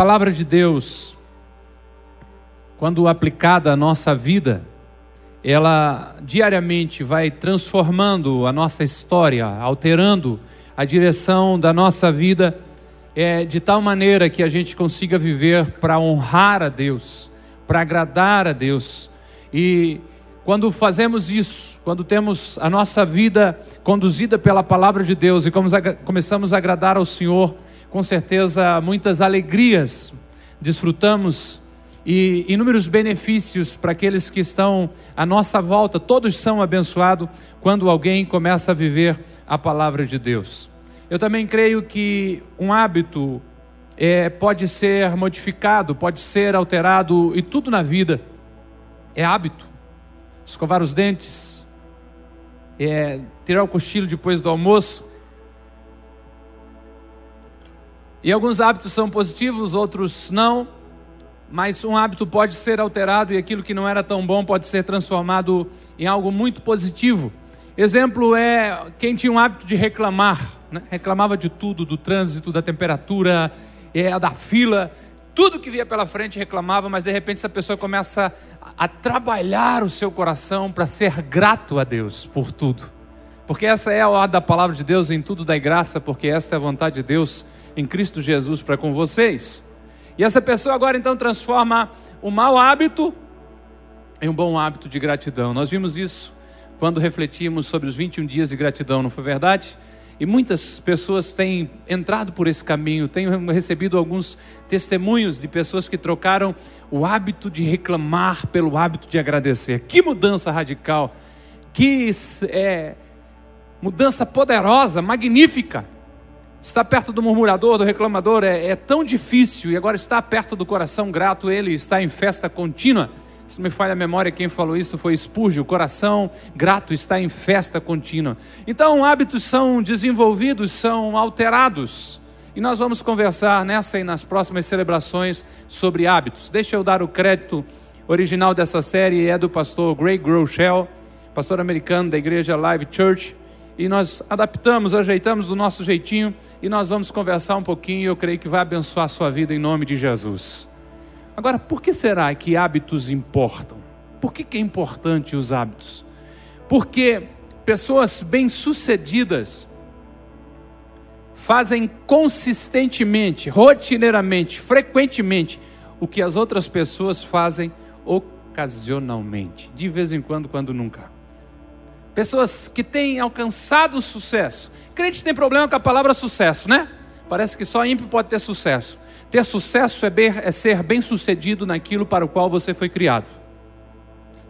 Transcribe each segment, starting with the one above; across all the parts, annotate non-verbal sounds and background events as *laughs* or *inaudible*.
palavra de Deus, quando aplicada à nossa vida, ela diariamente vai transformando a nossa história, alterando a direção da nossa vida, é, de tal maneira que a gente consiga viver para honrar a Deus, para agradar a Deus. E quando fazemos isso, quando temos a nossa vida conduzida pela palavra de Deus e começamos a agradar ao Senhor, com certeza muitas alegrias desfrutamos e inúmeros benefícios para aqueles que estão à nossa volta. Todos são abençoados quando alguém começa a viver a palavra de Deus. Eu também creio que um hábito é, pode ser modificado, pode ser alterado, e tudo na vida é hábito. Escovar os dentes, é, tirar o cochilo depois do almoço. E alguns hábitos são positivos, outros não mas um hábito pode ser alterado e aquilo que não era tão bom pode ser transformado em algo muito positivo. Exemplo é quem tinha um hábito de reclamar, né? reclamava de tudo, do trânsito, da temperatura, é, da fila, tudo que via pela frente reclamava, mas de repente essa pessoa começa a, trabalhar o seu coração para ser grato a Deus por tudo. Porque essa é a ordem da palavra de Deus, em tudo dai graça, porque essa é a vontade de Deus em Cristo Jesus para com vocês. E essa pessoa agora então transforma o mau hábito em um bom hábito de gratidão. Nós vimos isso quando refletimos sobre os 21 dias de gratidão, não foi verdade? E muitas pessoas têm entrado por esse caminho, tenho recebido alguns testemunhos de pessoas que trocaram o hábito de reclamar pelo hábito de agradecer. Que mudança radical, que é, mudança poderosa, magnífica. Estar perto do murmurador, do reclamador é, é, tão difícil, e agora estar perto do coração grato, ele está em festa contínua. Se me falha a memória, quem falou isso foi Spurgeon. O coração grato está em festa contínua. Então, hábitos são desenvolvidos, são alterados. E nós vamos conversar nessa e nas próximas celebrações sobre hábitos. Deixa eu dar o crédito original dessa série, é do pastor Greg Groeschel, pastor americano da igreja Live Church e nós adaptamos, ajeitamos do nosso jeitinho e nós vamos conversar um pouquinho. Eu creio que vai abençoar a sua vida em nome de Jesus. Agora, por que será que hábitos importam? Por que, que é importante os hábitos? Porque pessoas bem-sucedidas fazem consistentemente, rotineiramente, frequentemente o que as outras pessoas fazem ocasionalmente, de vez em quando, quando nunca. Pessoas que têm alcançado sucesso. Crente tem problema com a palavra sucesso, né? Parece que só ímpio pode ter sucesso. Ter sucesso é, é ser bem sucedido naquilo para o qual você foi criado.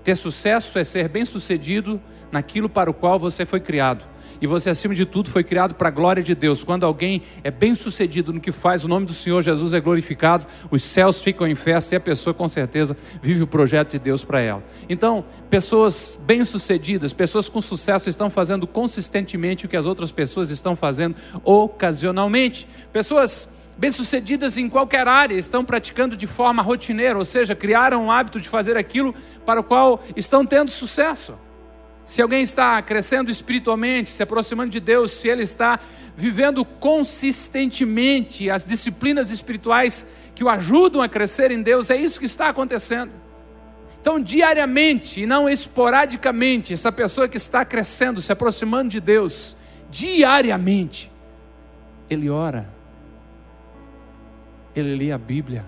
Ter sucesso é ser bem sucedido naquilo para o qual você foi criado e você, acima de tudo, foi criado para a glória de Deus. Quando alguém é bem sucedido no que faz, o nome do Senhor Jesus é glorificado, os céus ficam em festa e a pessoa, com certeza, vive o projeto de Deus para ela. Então, pessoas bem-sucedidas, pessoas com sucesso, estão fazendo consistentemente o que as outras pessoas estão fazendo ocasionalmente. Pessoas bem-sucedidas em qualquer área estão praticando de forma rotineira, ou seja, criaram o hábito de fazer aquilo para o qual estão tendo sucesso. Se alguém está crescendo espiritualmente, se aproximando de Deus, se ele está vivendo consistentemente as disciplinas espirituais que o ajudam a crescer em Deus, é isso que está acontecendo. Então, diariamente e não esporadicamente, essa pessoa que está crescendo, se aproximando de Deus, diariamente, ele ora, ele lê a Bíblia,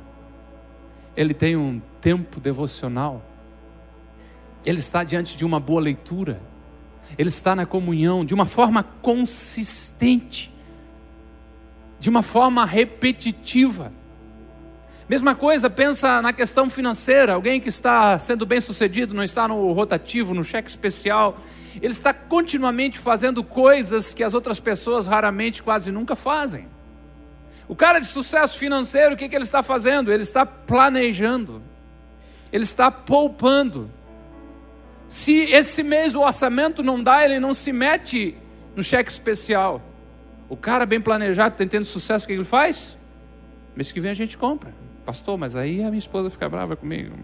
ele tem um tempo devocional ele está diante de uma boa leitura, ele está na comunhão de uma forma consistente, de uma forma repetitiva. Mesma coisa, pensa na questão financeira. Alguém que está sendo bem sucedido, não está no rotativo, no cheque especial, ele está continuamente fazendo coisas que as outras pessoas raramente, quase nunca fazem. O cara de sucesso financeiro, o que, que ele está fazendo? Ele está planejando, ele está poupando se esse mês o orçamento não dá, ele não se mete no cheque especial. O cara bem planejado, tá tendo sucesso, o que ele faz? Mês que vem a gente compra. Pastor, mas aí a minha esposa fica brava comigo.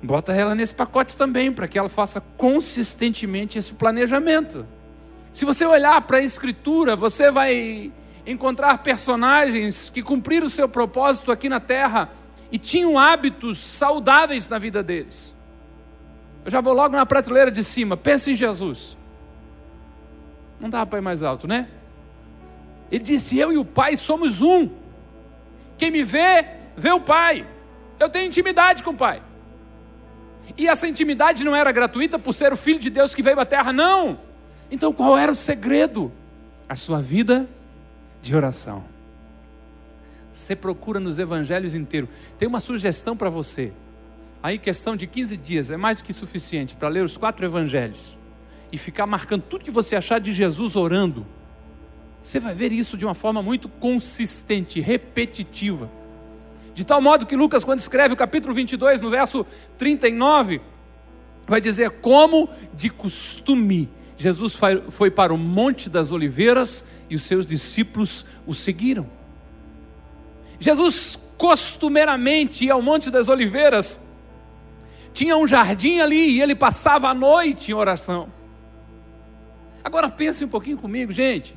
Bota ela nesse pacote também, para que ela faça consistentemente esse planejamento. Se você olhar para a Escritura, você vai encontrar personagens que cumpriram o seu propósito aqui na terra e tinham hábitos saudáveis na vida deles. Eu já vou logo na prateleira de cima. Pensa em Jesus. Não dá para ir mais alto, né? Ele disse: Eu e o Pai somos um. Quem me vê, vê o Pai. Eu tenho intimidade com o Pai. E essa intimidade não era gratuita por ser o Filho de Deus que veio à terra, não. Então qual era o segredo? A sua vida de oração. Você procura nos evangelhos inteiros. Tem uma sugestão para você. Aí, questão de 15 dias é mais do que suficiente para ler os quatro evangelhos e ficar marcando tudo que você achar de Jesus orando. Você vai ver isso de uma forma muito consistente, repetitiva. De tal modo que Lucas, quando escreve o capítulo 22, no verso 39, vai dizer: Como de costume, Jesus foi para o Monte das Oliveiras e os seus discípulos o seguiram. Jesus costumeiramente ia ao Monte das Oliveiras, tinha um jardim ali e ele passava a noite em oração. Agora pense um pouquinho comigo, gente.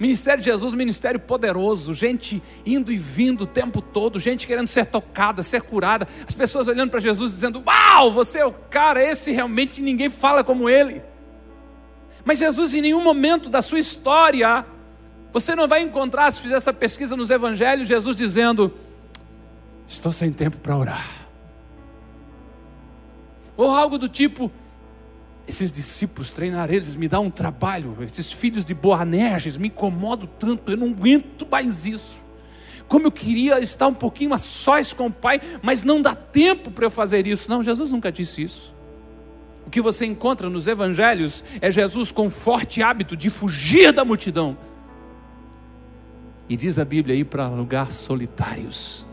Ministério de Jesus, ministério poderoso, gente indo e vindo o tempo todo, gente querendo ser tocada, ser curada, as pessoas olhando para Jesus dizendo: Uau, você é o cara, esse realmente ninguém fala como ele. Mas Jesus, em nenhum momento da sua história, você não vai encontrar, se fizer essa pesquisa nos evangelhos, Jesus dizendo: Estou sem tempo para orar. Ou algo do tipo: esses discípulos, treinar eles me dá um trabalho. Esses filhos de Boanerges me incomodam tanto, eu não aguento mais isso. Como eu queria estar um pouquinho a sós com o Pai, mas não dá tempo para eu fazer isso. Não, Jesus nunca disse isso. O que você encontra nos evangelhos é Jesus com forte hábito de fugir da multidão. E diz a Bíblia ir para lugares solitários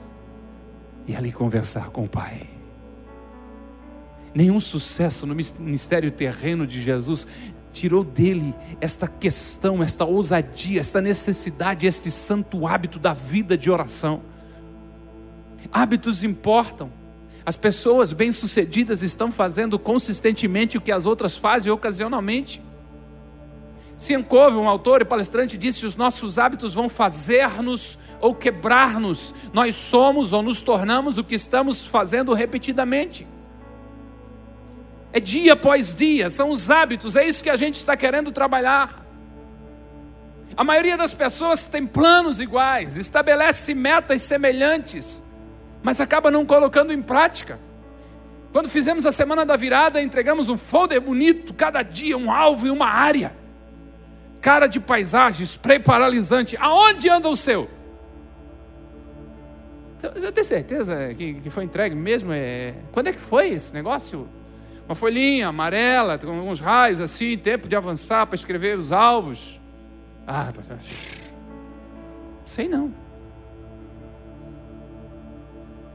e ali conversar com o Pai. Nenhum sucesso no ministério terreno de Jesus tirou dele esta questão, esta ousadia, esta necessidade, este santo hábito da vida de oração. Hábitos importam. As pessoas bem-sucedidas estão fazendo consistentemente o que as outras fazem ocasionalmente. Cove, um autor e palestrante, disse: os nossos hábitos vão fazer-nos ou quebrar-nos. Nós somos ou nos tornamos o que estamos fazendo repetidamente. É dia após dia, são os hábitos, é isso que a gente está querendo trabalhar. A maioria das pessoas tem planos iguais, estabelece metas semelhantes, mas acaba não colocando em prática. Quando fizemos a semana da virada, entregamos um folder bonito, cada dia um alvo e uma área. Cara de paisagem, spray paralisante. Aonde anda o seu? Você tem certeza que, que foi entregue mesmo? É... Quando é que foi esse negócio? Uma folhinha amarela, com alguns raios assim, tempo de avançar para escrever os alvos. Ah, sei não.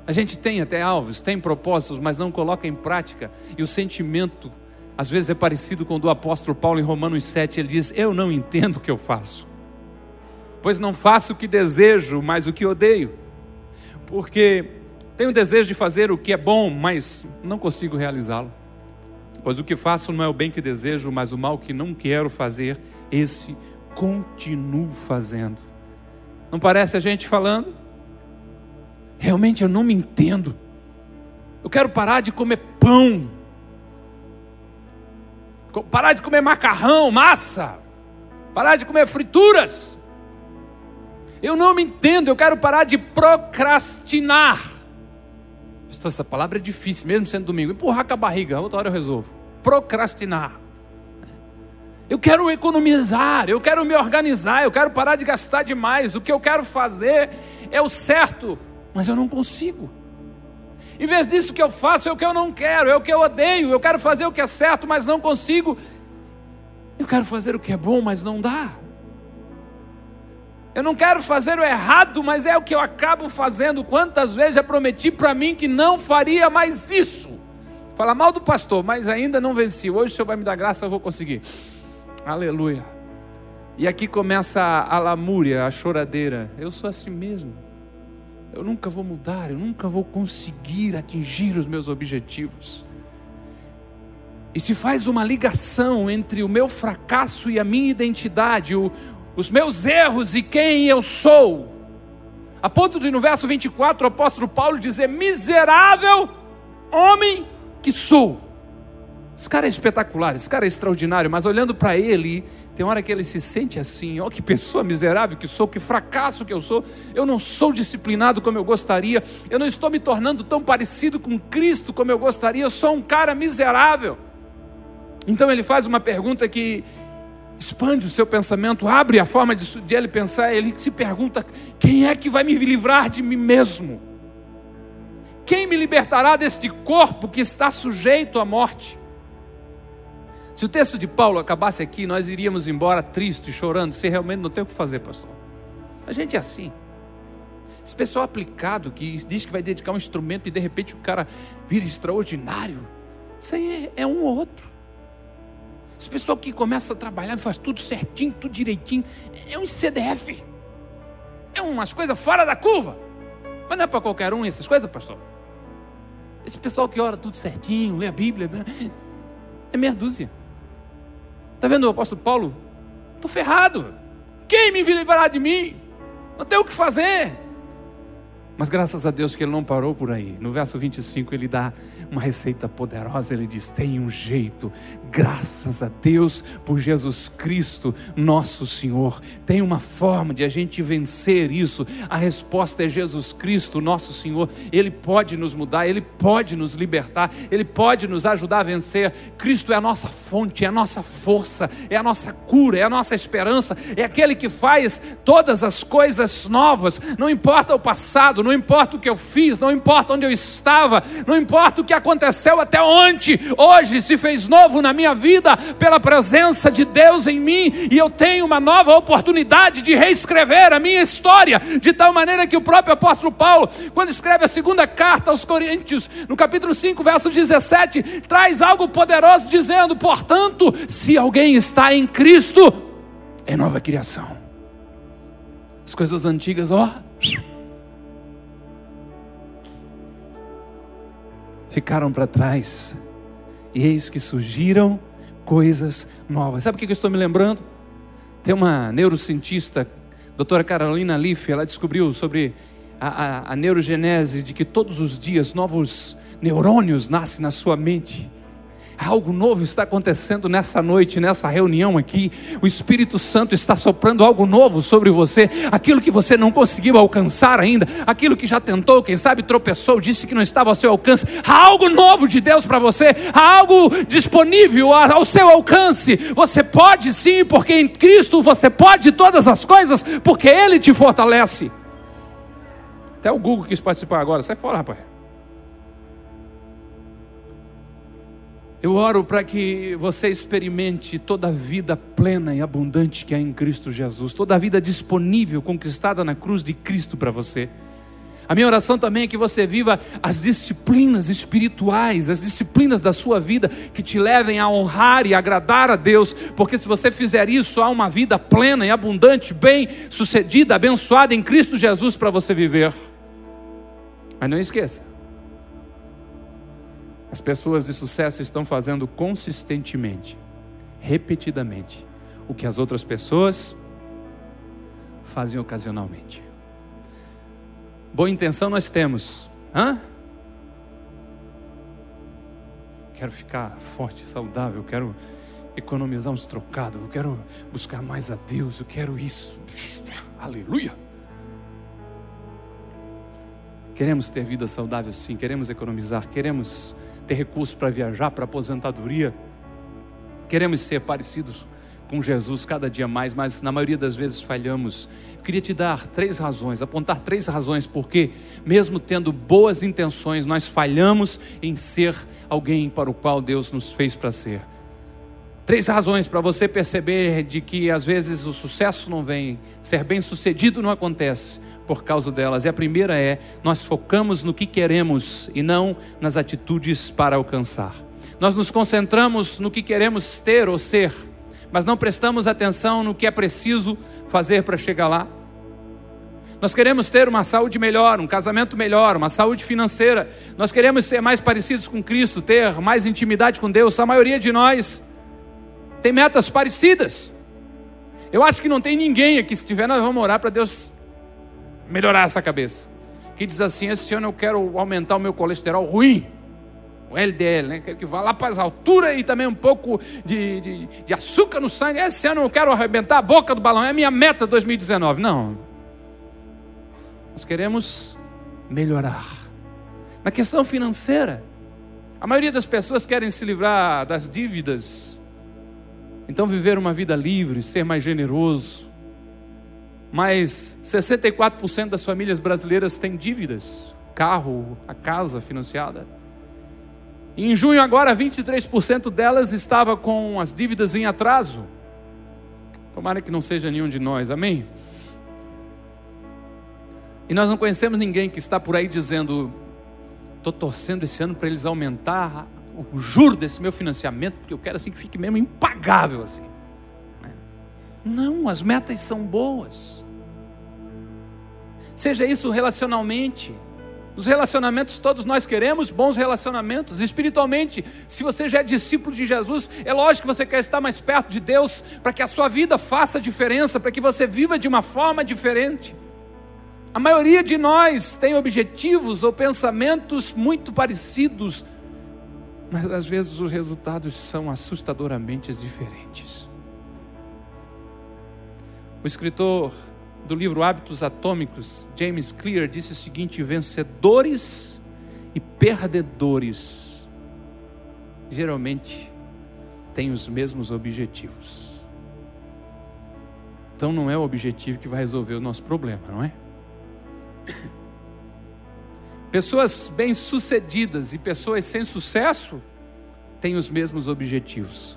A gente tem até alvos, tem propósitos, mas não coloca em prática. E o sentimento, às vezes, é parecido com o do apóstolo Paulo em Romanos 7. Ele diz: Eu não entendo o que eu faço, pois não faço o que desejo, mas o que odeio. Porque tenho desejo de fazer o que é bom, mas não consigo realizá-lo. Pois o que faço não é o bem que desejo, mas o mal que não quero fazer, esse continuo fazendo. Não parece a gente falando? Realmente eu não me entendo. Eu quero parar de comer pão, parar de comer macarrão, massa, parar de comer frituras. Eu não me entendo, eu quero parar de procrastinar. Essa palavra é difícil, mesmo sendo domingo. Empurrar com a barriga, outra hora eu resolvo procrastinar. Eu quero economizar, eu quero me organizar, eu quero parar de gastar demais. O que eu quero fazer é o certo, mas eu não consigo. Em vez disso, o que eu faço é o que eu não quero, é o que eu odeio. Eu quero fazer o que é certo, mas não consigo. Eu quero fazer o que é bom, mas não dá. Eu não quero fazer o errado, mas é o que eu acabo fazendo. Quantas vezes já prometi para mim que não faria mais isso? Fala mal do pastor, mas ainda não venci. Hoje o Senhor vai me dar graça, eu vou conseguir. Aleluia. E aqui começa a, a lamúria, a choradeira. Eu sou assim mesmo. Eu nunca vou mudar, eu nunca vou conseguir atingir os meus objetivos. E se faz uma ligação entre o meu fracasso e a minha identidade, o, os meus erros e quem eu sou. A ponto de no verso 24 o apóstolo Paulo dizer: Miserável homem que sou. Esse cara é espetacular, esse cara é extraordinário, mas olhando para ele, tem hora que ele se sente assim: ó, oh, que pessoa miserável que sou, que fracasso que eu sou. Eu não sou disciplinado como eu gostaria, eu não estou me tornando tão parecido com Cristo como eu gostaria, eu sou um cara miserável. Então ele faz uma pergunta que expande o seu pensamento, abre a forma de, de ele pensar. Ele se pergunta: quem é que vai me livrar de mim mesmo? Quem me libertará deste corpo que está sujeito à morte? Se o texto de Paulo acabasse aqui, nós iríamos embora triste, chorando, se realmente não tem o que fazer, pastor. A gente é assim. Esse pessoal aplicado que diz que vai dedicar um instrumento e de repente o cara vira extraordinário. Isso aí é, é um ou outro. Esse pessoal que começa a trabalhar faz tudo certinho, tudo direitinho, é um CDF. É umas coisas fora da curva. Mas não é para qualquer um essas coisas, pastor. Esse pessoal que ora tudo certinho, lê a Bíblia, é meia dúzia. Está vendo o apóstolo Paulo? Estou ferrado. Quem me livrar de mim? Não tenho o que fazer. Mas graças a Deus que ele não parou por aí. No verso 25 ele dá uma receita poderosa. Ele diz: tem um jeito, graças a Deus por Jesus Cristo, nosso Senhor. Tem uma forma de a gente vencer isso. A resposta é Jesus Cristo, nosso Senhor. Ele pode nos mudar, ele pode nos libertar, ele pode nos ajudar a vencer. Cristo é a nossa fonte, é a nossa força, é a nossa cura, é a nossa esperança, é aquele que faz todas as coisas novas. Não importa o passado, não importa o que eu fiz, não importa onde eu estava, não importa o que aconteceu até ontem, hoje se fez novo na minha vida pela presença de Deus em mim, e eu tenho uma nova oportunidade de reescrever a minha história, de tal maneira que o próprio apóstolo Paulo, quando escreve a segunda carta aos Coríntios, no capítulo 5, verso 17, traz algo poderoso dizendo: portanto, se alguém está em Cristo, é nova criação. As coisas antigas, ó ficaram para trás. E eis que surgiram coisas novas. Sabe o que eu estou me lembrando? Tem uma neurocientista, doutora Carolina Leaf, ela descobriu sobre a, a, a neurogenese de que todos os dias novos neurônios nascem na sua mente. Algo novo está acontecendo nessa noite, nessa reunião aqui. O Espírito Santo está soprando algo novo sobre você, aquilo que você não conseguiu alcançar ainda, aquilo que já tentou, quem sabe tropeçou, disse que não estava ao seu alcance. Há algo novo de Deus para você, há algo disponível ao seu alcance. Você pode sim, porque em Cristo você pode todas as coisas, porque Ele te fortalece. Até o Google quis participar agora, sai fora, rapaz. Eu oro para que você experimente toda a vida plena e abundante que há em Cristo Jesus, toda a vida disponível, conquistada na cruz de Cristo para você. A minha oração também é que você viva as disciplinas espirituais, as disciplinas da sua vida que te levem a honrar e agradar a Deus, porque se você fizer isso, há uma vida plena e abundante, bem sucedida, abençoada em Cristo Jesus para você viver. Mas não esqueça, as pessoas de sucesso estão fazendo consistentemente, repetidamente, o que as outras pessoas fazem ocasionalmente. Boa intenção nós temos, hã? Quero ficar forte, saudável, quero economizar uns trocados, eu quero buscar mais a Deus, eu quero isso. Aleluia! Queremos ter vida saudável, sim, queremos economizar, queremos ter recursos para viajar, para aposentadoria. Queremos ser parecidos com Jesus cada dia mais, mas na maioria das vezes falhamos. Eu queria te dar três razões, apontar três razões porque, mesmo tendo boas intenções, nós falhamos em ser alguém para o qual Deus nos fez para ser. Três razões para você perceber de que às vezes o sucesso não vem, ser bem sucedido não acontece por causa delas. E a primeira é: nós focamos no que queremos e não nas atitudes para alcançar. Nós nos concentramos no que queremos ter ou ser, mas não prestamos atenção no que é preciso fazer para chegar lá. Nós queremos ter uma saúde melhor, um casamento melhor, uma saúde financeira. Nós queremos ser mais parecidos com Cristo, ter mais intimidade com Deus. A maioria de nós tem metas parecidas. Eu acho que não tem ninguém aqui, se tiver, nós vamos orar para Deus melhorar essa cabeça. Que diz assim: esse ano eu quero aumentar o meu colesterol ruim, o LDL, né? Quero que vá lá para as alturas e também um pouco de, de, de açúcar no sangue. Esse ano eu quero arrebentar a boca do balão, é a minha meta 2019. Não. Nós queremos melhorar. Na questão financeira, a maioria das pessoas querem se livrar das dívidas, então viver uma vida livre, ser mais generoso. Mas 64% das famílias brasileiras têm dívidas, carro, a casa financiada. Em junho agora 23% delas estava com as dívidas em atraso. Tomara que não seja nenhum de nós, amém? E nós não conhecemos ninguém que está por aí dizendo: estou torcendo esse ano para eles aumentar o juro desse meu financiamento, porque eu quero assim que fique mesmo impagável assim. Né? Não, as metas são boas. Seja isso relacionalmente. Os relacionamentos todos nós queremos bons relacionamentos. Espiritualmente, se você já é discípulo de Jesus, é lógico que você quer estar mais perto de Deus para que a sua vida faça diferença, para que você viva de uma forma diferente. A maioria de nós tem objetivos ou pensamentos muito parecidos, mas às vezes os resultados são assustadoramente diferentes. O escritor do livro Hábitos Atômicos, James Clear, disse o seguinte: vencedores e perdedores geralmente têm os mesmos objetivos. Então não é o objetivo que vai resolver o nosso problema, não é? *coughs* Pessoas bem-sucedidas e pessoas sem sucesso têm os mesmos objetivos.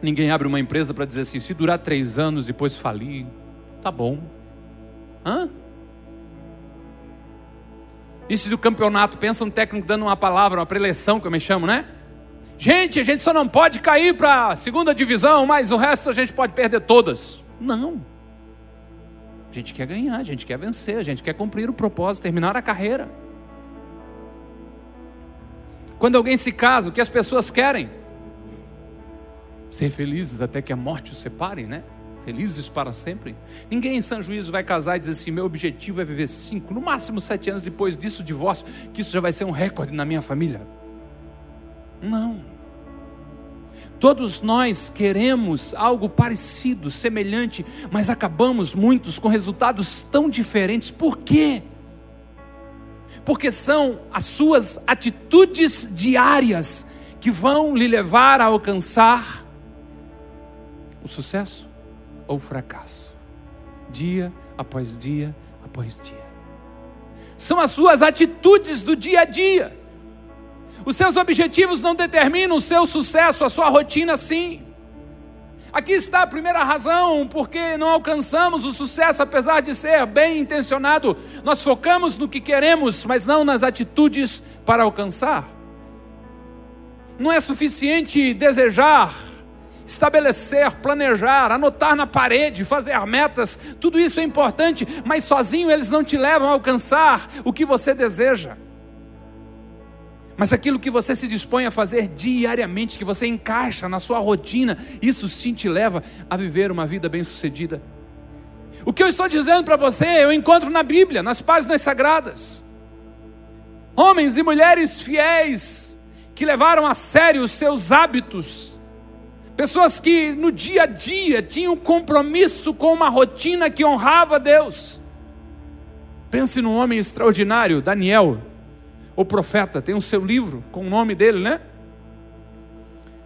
Ninguém abre uma empresa para dizer assim: se durar três anos depois falir, tá bom. Hã? Isso do campeonato, pensa um técnico dando uma palavra, uma preleção, que eu me chamo, né? Gente, a gente só não pode cair para a segunda divisão, mas o resto a gente pode perder todas. Não. A gente quer ganhar, a gente quer vencer, a gente quer cumprir o propósito, terminar a carreira. Quando alguém se casa, o que as pessoas querem? Ser felizes até que a morte os separe, né? Felizes para sempre. Ninguém em São Juízo vai casar e dizer assim: meu objetivo é viver cinco, no máximo sete anos depois disso, divórcio, que isso já vai ser um recorde na minha família. Não. Todos nós queremos algo parecido, semelhante, mas acabamos muitos com resultados tão diferentes. Por quê? Porque são as suas atitudes diárias que vão lhe levar a alcançar o sucesso ou o fracasso, dia após dia após dia. São as suas atitudes do dia a dia os seus objetivos não determinam o seu sucesso, a sua rotina sim. Aqui está a primeira razão porque não alcançamos o sucesso, apesar de ser bem intencionado. Nós focamos no que queremos, mas não nas atitudes para alcançar. Não é suficiente desejar, estabelecer, planejar, anotar na parede, fazer metas, tudo isso é importante, mas sozinho eles não te levam a alcançar o que você deseja. Mas aquilo que você se dispõe a fazer diariamente, que você encaixa na sua rotina, isso sim te leva a viver uma vida bem-sucedida. O que eu estou dizendo para você, eu encontro na Bíblia, nas páginas sagradas. Homens e mulheres fiéis que levaram a sério os seus hábitos, pessoas que no dia a dia tinham compromisso com uma rotina que honrava Deus. Pense num homem extraordinário, Daniel, o profeta, tem o seu livro com o nome dele, né?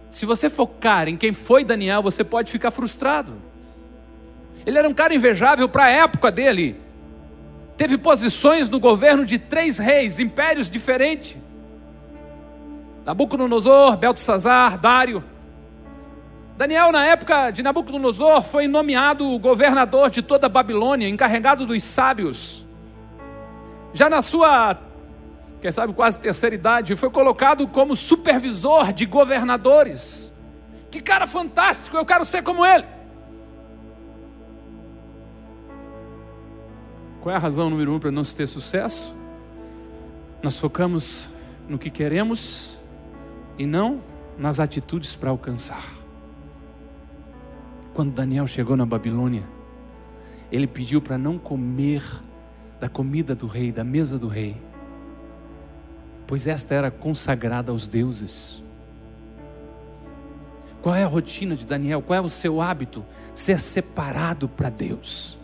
Se você focar em quem foi Daniel, você pode ficar frustrado. Ele era um cara invejável para a época dele. Teve posições no governo de três reis, impérios diferentes. Nabucodonosor, Beltesazar, Dário. Daniel, na época de Nabucodonosor, foi nomeado governador de toda a Babilônia, encarregado dos sábios. Já na sua quem sabe quase terceira idade, foi colocado como supervisor de governadores. Que cara fantástico, eu quero ser como ele. Qual é a razão número um para não se ter sucesso? Nós focamos no que queremos e não nas atitudes para alcançar. Quando Daniel chegou na Babilônia, ele pediu para não comer da comida do rei, da mesa do rei, pois esta era consagrada aos deuses. Qual é a rotina de Daniel? Qual é o seu hábito? Ser separado para Deus.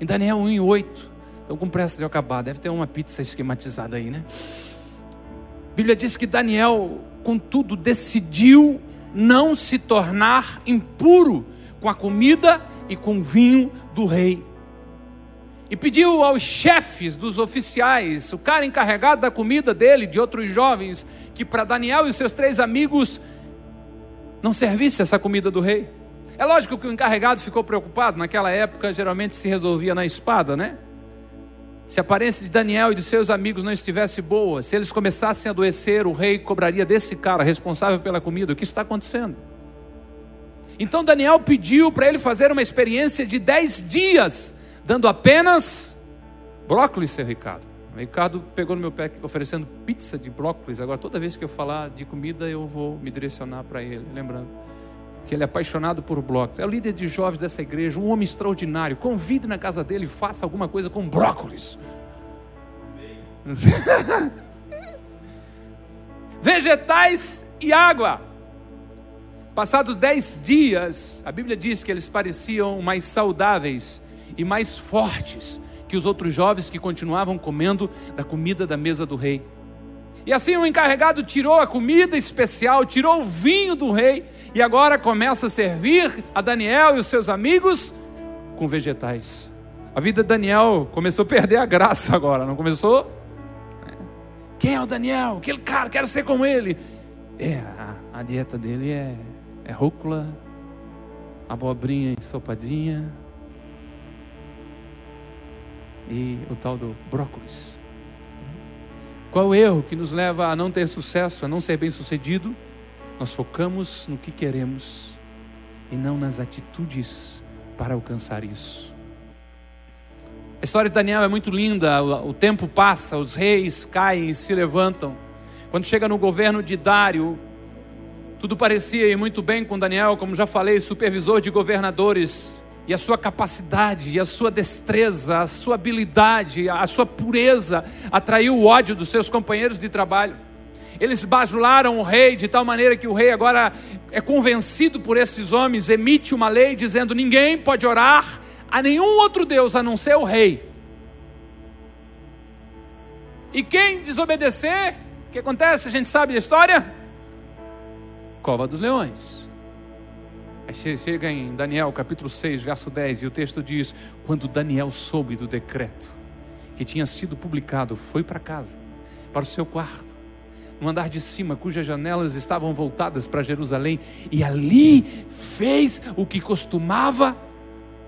Em Daniel 1 e 8, então com pressa de acabar, deve ter uma pizza esquematizada aí, né? A Bíblia diz que Daniel, contudo, decidiu não se tornar impuro com a comida e com o vinho do rei. E pediu aos chefes dos oficiais, o cara encarregado da comida dele, de outros jovens, que para Daniel e seus três amigos não servisse essa comida do rei. É lógico que o encarregado ficou preocupado, naquela época geralmente se resolvia na espada, né? Se a aparência de Daniel e de seus amigos não estivesse boa, se eles começassem a adoecer, o rei cobraria desse cara responsável pela comida. O que está acontecendo? Então Daniel pediu para ele fazer uma experiência de dez dias, dando apenas brócolis, seu Ricardo. O Ricardo pegou no meu pé oferecendo pizza de brócolis. Agora, toda vez que eu falar de comida, eu vou me direcionar para ele, lembrando que ele é apaixonado por brócolis. É o líder de jovens dessa igreja, um homem extraordinário. Convide na casa dele e faça alguma coisa com brócolis. *laughs* Vegetais e água. Passados dez dias, a Bíblia diz que eles pareciam mais saudáveis e mais fortes que os outros jovens que continuavam comendo da comida da mesa do rei. E assim o encarregado tirou a comida especial, tirou o vinho do rei, e agora começa a servir a Daniel e os seus amigos com vegetais. A vida de Daniel começou a perder a graça agora, não começou? Quem é o Daniel? Aquele cara, quero ser como ele. É, a, a dieta dele é é rúcula, abobrinha ensopadinha e o tal do brócolis. Qual o erro que nos leva a não ter sucesso, a não ser bem sucedido? Nós focamos no que queremos e não nas atitudes para alcançar isso. A história de Daniel é muito linda, o tempo passa, os reis caem e se levantam. Quando chega no governo de Dário, tudo parecia ir muito bem com Daniel, como já falei, supervisor de governadores, e a sua capacidade, e a sua destreza, a sua habilidade, a sua pureza atraiu o ódio dos seus companheiros de trabalho. Eles bajularam o rei de tal maneira que o rei agora é convencido por esses homens, emite uma lei dizendo: ninguém pode orar a nenhum outro Deus a não ser o rei. E quem desobedecer, o que acontece? A gente sabe a história? Cova dos leões. Aí chega em Daniel capítulo 6, verso 10, e o texto diz: Quando Daniel soube do decreto que tinha sido publicado, foi para casa, para o seu quarto, no andar de cima, cujas janelas estavam voltadas para Jerusalém, e ali fez o que costumava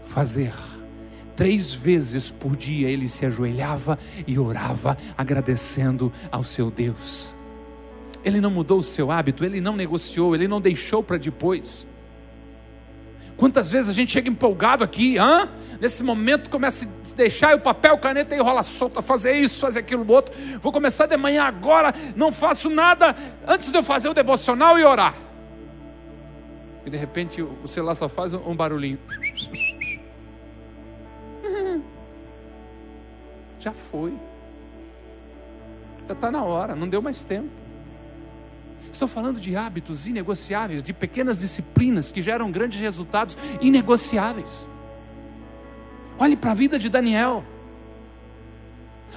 fazer. Três vezes por dia ele se ajoelhava e orava, agradecendo ao seu Deus. Ele não mudou o seu hábito, ele não negociou, ele não deixou para depois. Quantas vezes a gente chega empolgado aqui, hã? nesse momento começa a deixar o papel, caneta e rola solta, fazer isso, fazer aquilo, outro. Vou começar de manhã agora, não faço nada antes de eu fazer o devocional e orar. E de repente o celular só faz um barulhinho. *laughs* Já foi. Já está na hora, não deu mais tempo. Estou falando de hábitos inegociáveis, de pequenas disciplinas que geram grandes resultados inegociáveis. Olhe para a vida de Daniel.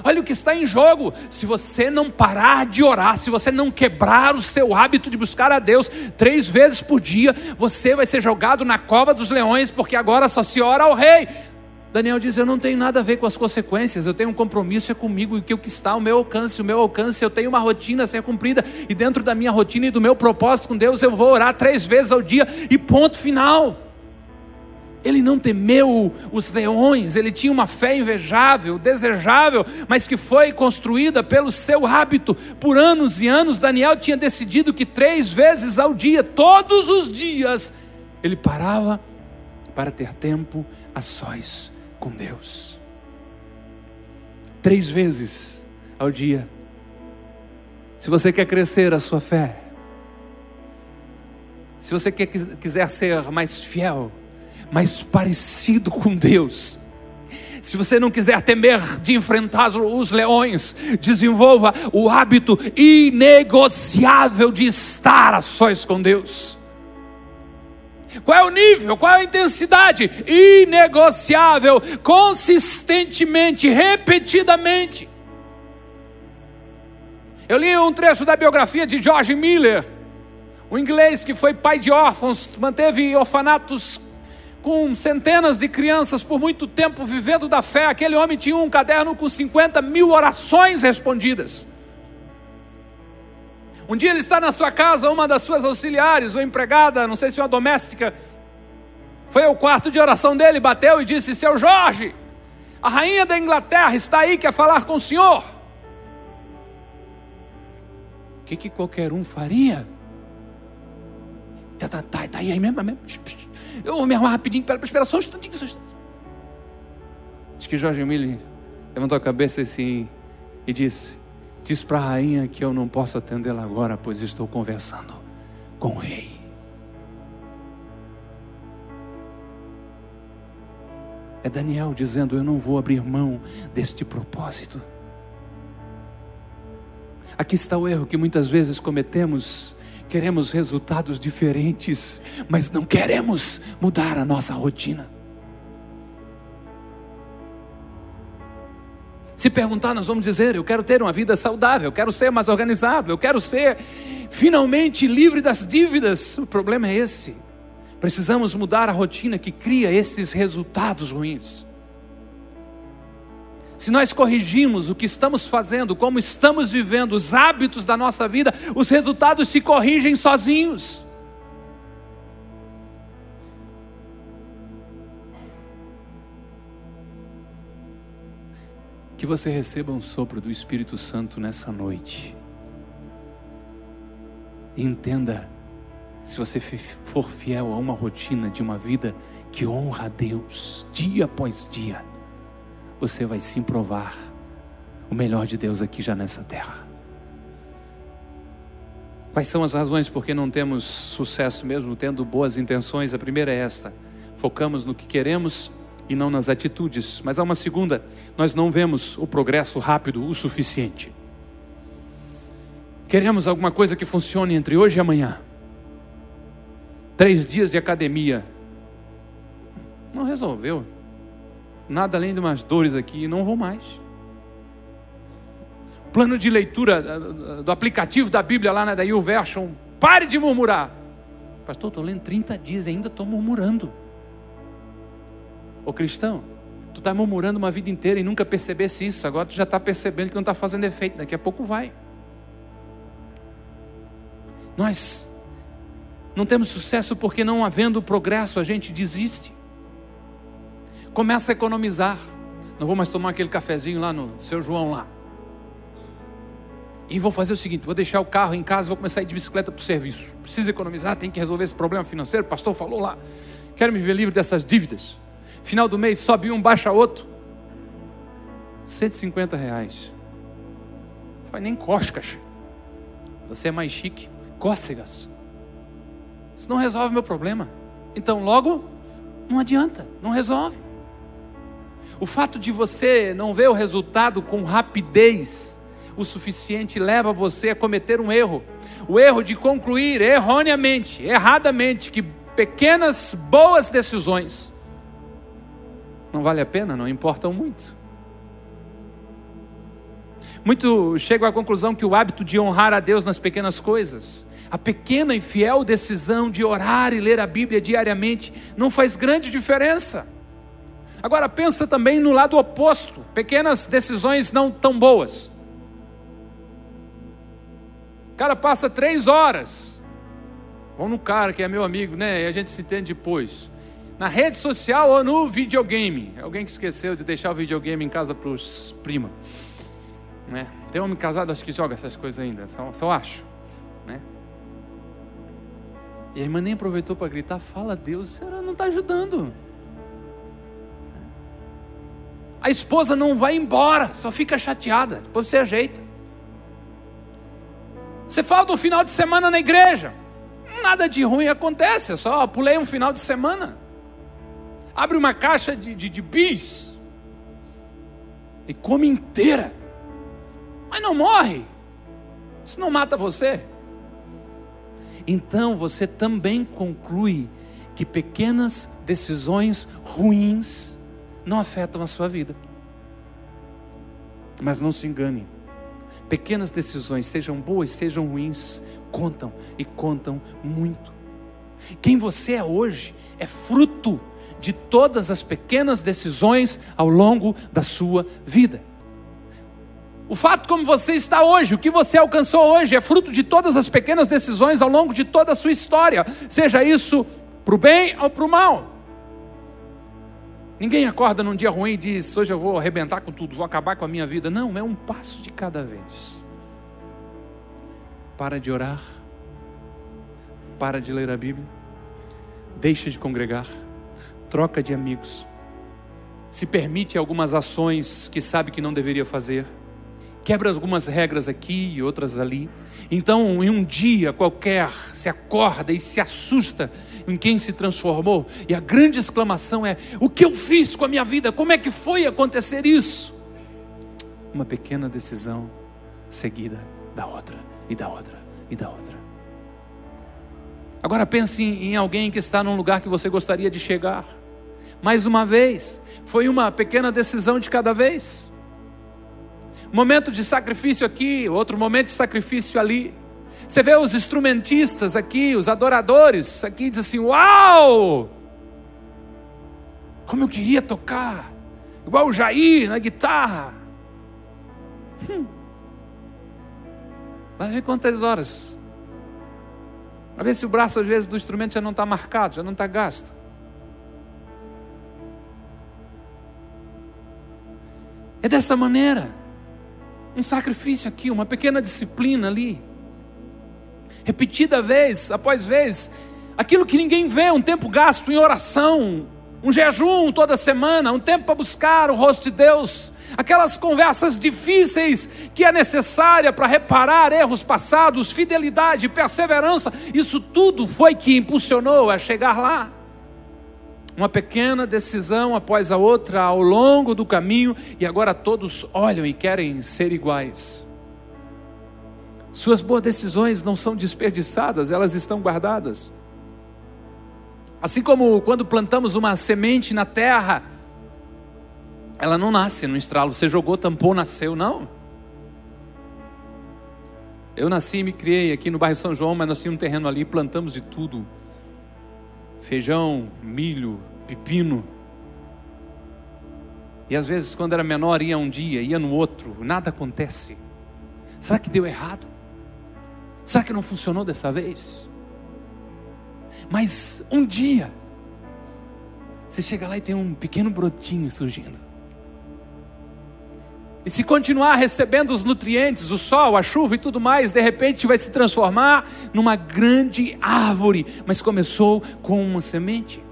Olha o que está em jogo. Se você não parar de orar, se você não quebrar o seu hábito de buscar a Deus três vezes por dia, você vai ser jogado na cova dos leões, porque agora só se ora ao rei. Daniel diz: Eu não tenho nada a ver com as consequências, eu tenho um compromisso é comigo, e o que está ao meu alcance, o meu alcance, eu tenho uma rotina a ser cumprida, e dentro da minha rotina e do meu propósito com Deus, eu vou orar três vezes ao dia, e ponto final. Ele não temeu os leões, ele tinha uma fé invejável, desejável, mas que foi construída pelo seu hábito. Por anos e anos, Daniel tinha decidido que três vezes ao dia, todos os dias, ele parava para ter tempo a sós com Deus. Três vezes ao dia. Se você quer crescer a sua fé, se você quer, quiser ser mais fiel, mais parecido com Deus. Se você não quiser temer de enfrentar os leões, desenvolva o hábito inegociável de estar a sós com Deus. Qual é o nível? Qual é a intensidade? Inegociável, consistentemente, repetidamente. Eu li um trecho da biografia de George Miller, um inglês que foi pai de órfãos, manteve orfanatos com centenas de crianças por muito tempo vivendo da fé. Aquele homem tinha um caderno com 50 mil orações respondidas. Um dia ele está na sua casa, uma das suas auxiliares, ou empregada, não sei se uma doméstica, foi ao quarto de oração dele, bateu e disse: Seu Jorge, a rainha da Inglaterra está aí, quer falar com o senhor. O que, que qualquer um faria? Tá, tá, tá, tá aí mesmo, mesmo. Eu vou me arrumar rapidinho, espera, espera só um instantinho, só. Diz que Jorge Miller levantou a cabeça assim e disse: Diz para a rainha que eu não posso atendê-la agora, pois estou conversando com o rei. É Daniel dizendo: Eu não vou abrir mão deste propósito. Aqui está o erro que muitas vezes cometemos. Queremos resultados diferentes, mas não queremos mudar a nossa rotina. Se perguntar, nós vamos dizer: eu quero ter uma vida saudável, eu quero ser mais organizado, eu quero ser finalmente livre das dívidas. O problema é esse. Precisamos mudar a rotina que cria esses resultados ruins. Se nós corrigimos o que estamos fazendo, como estamos vivendo, os hábitos da nossa vida, os resultados se corrigem sozinhos. Que você receba um sopro do Espírito Santo nessa noite. E entenda, se você for fiel a uma rotina de uma vida que honra a Deus, dia após dia, você vai sim provar o melhor de Deus aqui já nessa terra. Quais são as razões por que não temos sucesso mesmo tendo boas intenções? A primeira é esta: focamos no que queremos e não nas atitudes. Mas há uma segunda: nós não vemos o progresso rápido o suficiente. Queremos alguma coisa que funcione entre hoje e amanhã. Três dias de academia. Não resolveu. Nada além de umas dores aqui, não vou mais. Plano de leitura do aplicativo da Bíblia lá na da YouVersion. Pare de murmurar. Pastor, estou lendo 30 dias e ainda estou murmurando. Ô cristão, tu está murmurando uma vida inteira e nunca percebesse isso, agora tu já está percebendo que não está fazendo efeito, daqui a pouco vai. Nós não temos sucesso porque não havendo progresso a gente desiste. Começa a economizar. Não vou mais tomar aquele cafezinho lá no seu João lá. E vou fazer o seguinte: vou deixar o carro em casa, vou começar a ir de bicicleta para o serviço. Preciso economizar, tem que resolver esse problema financeiro. O pastor falou lá. Quero me ver livre dessas dívidas. Final do mês sobe um, baixa outro. 150 reais. Faz nem coscas. Você é mais chique. Cócegas. Isso não resolve meu problema. Então, logo, não adianta, não resolve. O fato de você não ver o resultado com rapidez o suficiente leva você a cometer um erro. O erro de concluir erroneamente, erradamente, que pequenas boas decisões não vale a pena, não importam muito. Muito chego à conclusão que o hábito de honrar a Deus nas pequenas coisas, a pequena e fiel decisão de orar e ler a Bíblia diariamente, não faz grande diferença. Agora pensa também no lado oposto, pequenas decisões não tão boas. O cara passa três horas, vamos no cara que é meu amigo, né? E a gente se entende depois na rede social ou no videogame. Alguém que esqueceu de deixar o videogame em casa para os primos. Né? Tem homem casado, acho que joga essas coisas ainda, só, só acho. Né? E a irmã nem aproveitou para gritar: Fala Deus, ela não está ajudando. A esposa não vai embora, só fica chateada, depois você ajeita. Você falta um final de semana na igreja. Nada de ruim acontece, só pulei um final de semana. Abre uma caixa de, de, de bis e come inteira, mas não morre. Isso não mata você. Então você também conclui que pequenas decisões ruins não afetam a sua vida. Mas não se engane. Pequenas decisões, sejam boas, sejam ruins, contam e contam muito. Quem você é hoje é fruto de todas as pequenas decisões ao longo da sua vida. O fato como você está hoje, o que você alcançou hoje, é fruto de todas as pequenas decisões ao longo de toda a sua história, seja isso para o bem ou para o mal. Ninguém acorda num dia ruim e diz: Hoje eu vou arrebentar com tudo, vou acabar com a minha vida. Não, é um passo de cada vez. Para de orar, para de ler a Bíblia, deixa de congregar, troca de amigos, se permite algumas ações que sabe que não deveria fazer, quebra algumas regras aqui e outras ali. Então, em um dia qualquer, se acorda e se assusta em quem se transformou, e a grande exclamação é: O que eu fiz com a minha vida? Como é que foi acontecer isso? Uma pequena decisão seguida da outra, e da outra, e da outra. Agora pense em alguém que está num lugar que você gostaria de chegar. Mais uma vez, foi uma pequena decisão de cada vez. Momento de sacrifício aqui, outro momento de sacrifício ali. Você vê os instrumentistas aqui, os adoradores aqui, diz assim: Uau! Como eu queria tocar, igual o Jair na guitarra. Hum. Vai ver quantas horas. Vai ver se o braço, às vezes, do instrumento já não está marcado, já não está gasto. É dessa maneira. Um sacrifício aqui, uma pequena disciplina ali repetida vez após vez, aquilo que ninguém vê, um tempo gasto em oração, um jejum toda semana, um tempo para buscar o rosto de Deus, aquelas conversas difíceis que é necessária para reparar erros passados, fidelidade, perseverança, isso tudo foi que impulsionou a chegar lá. Uma pequena decisão após a outra ao longo do caminho, e agora todos olham e querem ser iguais. Suas boas decisões não são desperdiçadas, elas estão guardadas. Assim como quando plantamos uma semente na terra, ela não nasce no estralo, você jogou, tampou, nasceu, não. Eu nasci e me criei aqui no bairro São João, mas nós tínhamos um terreno ali, plantamos de tudo: feijão, milho, pepino. E às vezes, quando era menor, ia um dia, ia no outro, nada acontece. Será que deu errado? Será que não funcionou dessa vez? Mas um dia, você chega lá e tem um pequeno brotinho surgindo. E se continuar recebendo os nutrientes, o sol, a chuva e tudo mais, de repente vai se transformar numa grande árvore, mas começou com uma semente.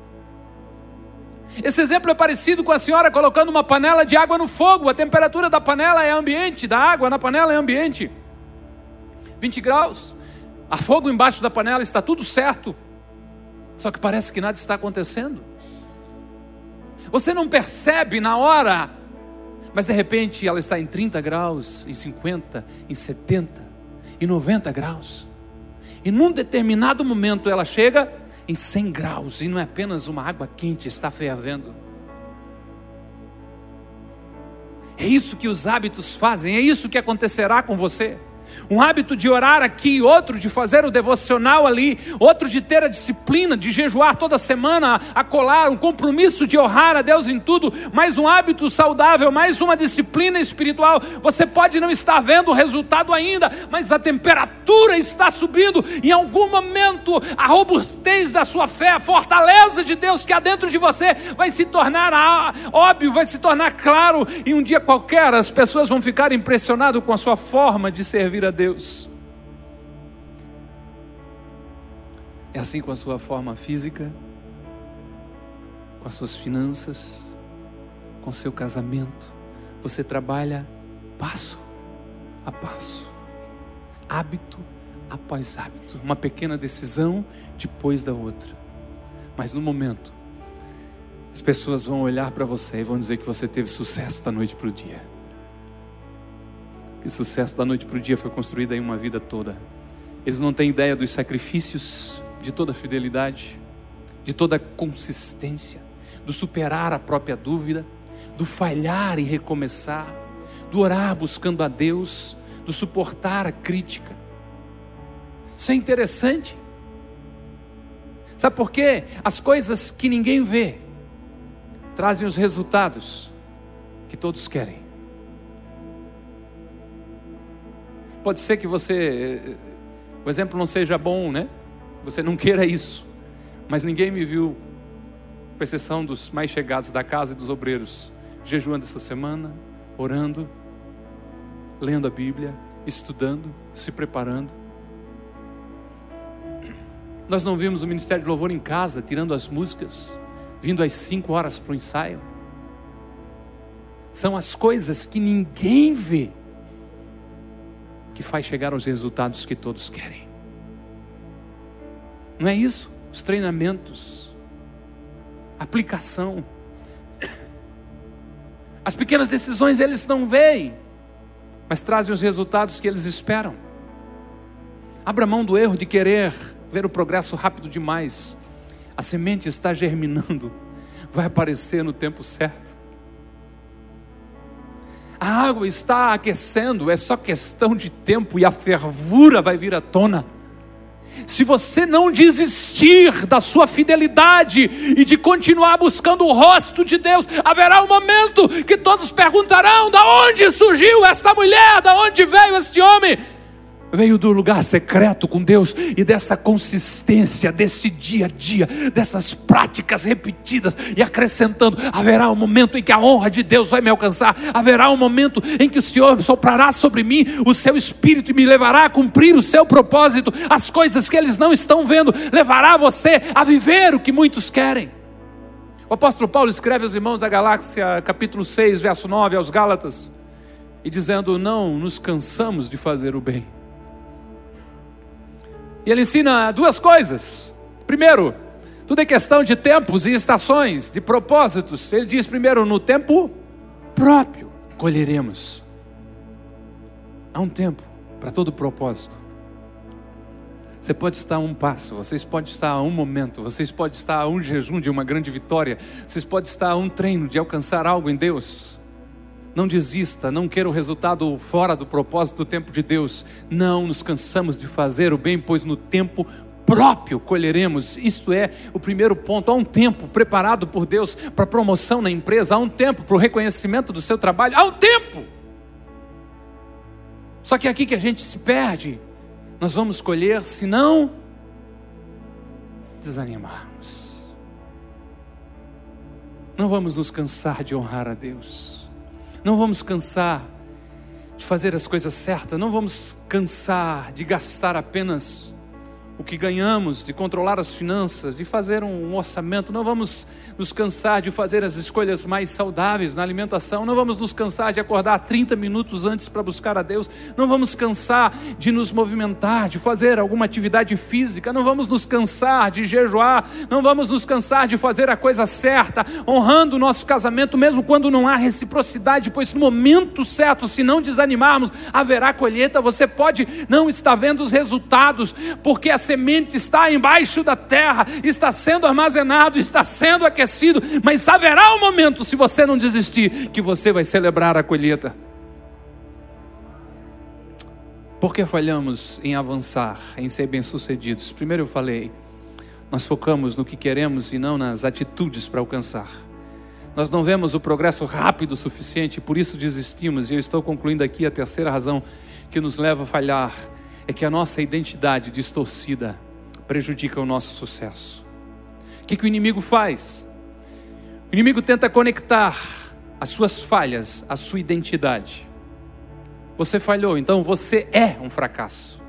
Esse exemplo é parecido com a senhora colocando uma panela de água no fogo. A temperatura da panela é ambiente, da água na panela é ambiente. 20 graus, há fogo embaixo da panela, está tudo certo, só que parece que nada está acontecendo. Você não percebe na hora, mas de repente ela está em 30 graus, em 50, em 70, em 90 graus. E num determinado momento ela chega em 100 graus, e não é apenas uma água quente, está fervendo. É isso que os hábitos fazem, é isso que acontecerá com você um hábito de orar aqui, outro de fazer o devocional ali, outro de ter a disciplina de jejuar toda semana, a colar, um compromisso de honrar a Deus em tudo, mais um hábito saudável, mais uma disciplina espiritual. Você pode não estar vendo o resultado ainda, mas a temperatura está subindo. Em algum momento, a robustez da sua fé, a fortaleza de Deus que há dentro de você vai se tornar óbvio, vai se tornar claro. E um dia qualquer as pessoas vão ficar impressionadas com a sua forma de servir a Deus. É assim com a sua forma física, com as suas finanças, com seu casamento. Você trabalha passo a passo, hábito após hábito, uma pequena decisão depois da outra. Mas no momento as pessoas vão olhar para você e vão dizer que você teve sucesso da noite para o dia. E sucesso da noite para o dia foi construído em uma vida toda. Eles não têm ideia dos sacrifícios, de toda fidelidade, de toda consistência, do superar a própria dúvida, do falhar e recomeçar, do orar buscando a Deus, do suportar a crítica. Isso é interessante. Sabe por quê? As coisas que ninguém vê trazem os resultados que todos querem. Pode ser que você, o exemplo não seja bom, né? Você não queira isso, mas ninguém me viu, com exceção dos mais chegados da casa e dos obreiros, jejuando essa semana, orando, lendo a Bíblia, estudando, se preparando. Nós não vimos o ministério de louvor em casa, tirando as músicas, vindo às cinco horas para o ensaio. São as coisas que ninguém vê que faz chegar aos resultados que todos querem. Não é isso? Os treinamentos, aplicação. As pequenas decisões eles não veem, mas trazem os resultados que eles esperam. Abra mão do erro de querer ver o progresso rápido demais. A semente está germinando, vai aparecer no tempo certo. A água está aquecendo, é só questão de tempo e a fervura vai vir à tona. Se você não desistir da sua fidelidade e de continuar buscando o rosto de Deus, haverá um momento que todos perguntarão: da onde surgiu esta mulher? Da onde veio este homem? Veio do lugar secreto com Deus e dessa consistência, desse dia a dia, dessas práticas repetidas e acrescentando. Haverá um momento em que a honra de Deus vai me alcançar, haverá um momento em que o Senhor soprará sobre mim o seu espírito e me levará a cumprir o seu propósito, as coisas que eles não estão vendo, levará você a viver o que muitos querem. O apóstolo Paulo escreve aos irmãos da galáxia, capítulo 6, verso 9, aos Gálatas, e dizendo: Não nos cansamos de fazer o bem e ele ensina duas coisas. Primeiro, tudo é questão de tempos e estações, de propósitos. Ele diz primeiro, no tempo próprio colheremos. Há um tempo para todo propósito. Você pode estar a um passo, vocês podem estar a um momento, vocês podem estar a um jejum de uma grande vitória, vocês podem estar a um treino de alcançar algo em Deus. Não desista, não queira o resultado fora do propósito do tempo de Deus. Não nos cansamos de fazer o bem, pois no tempo próprio colheremos. Isto é o primeiro ponto. Há um tempo preparado por Deus para promoção na empresa, há um tempo para o reconhecimento do seu trabalho, há um tempo. Só que é aqui que a gente se perde. Nós vamos colher se não desanimarmos. Não vamos nos cansar de honrar a Deus. Não vamos cansar de fazer as coisas certas, não vamos cansar de gastar apenas o que ganhamos, de controlar as finanças, de fazer um orçamento, não vamos nos cansar de fazer as escolhas mais saudáveis na alimentação, não vamos nos cansar de acordar 30 minutos antes para buscar a Deus, não vamos cansar de nos movimentar, de fazer alguma atividade física, não vamos nos cansar de jejuar, não vamos nos cansar de fazer a coisa certa, honrando o nosso casamento, mesmo quando não há reciprocidade, pois no momento certo, se não desanimarmos, haverá colheita. Você pode não estar vendo os resultados, porque a semente está embaixo da terra, está sendo armazenado, está sendo aquecido mas haverá um momento, se você não desistir, que você vai celebrar a colheita. Por que falhamos em avançar, em ser bem-sucedidos? Primeiro eu falei, nós focamos no que queremos e não nas atitudes para alcançar. Nós não vemos o progresso rápido o suficiente, por isso desistimos. E eu estou concluindo aqui a terceira razão que nos leva a falhar é que a nossa identidade distorcida prejudica o nosso sucesso. O que, que o inimigo faz? O inimigo tenta conectar as suas falhas à sua identidade. Você falhou, então você é um fracasso.